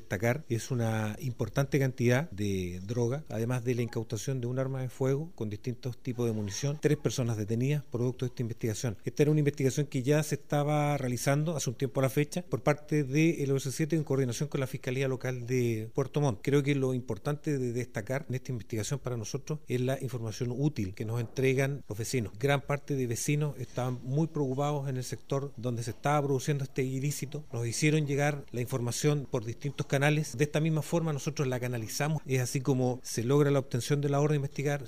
destacar es una importante cantidad de droga, además de la incautación de un arma de fuego con distintos tipos de munición, tres personas detenidas producto de esta investigación. Esta era una investigación que ya se estaba realizando hace un tiempo a la fecha por parte del OS7 en coordinación con la Fiscalía Local de Puerto Montt. Creo que lo importante de destacar en esta investigación para nosotros es la información útil que nos entregan los vecinos. Gran parte de vecinos estaban muy preocupados en el sector donde se estaba produciendo este ilícito. Nos hicieron llegar la información por distintos canales. De esta misma forma nosotros la canalizamos. Es así como se logra la obtención de la orden de investigar,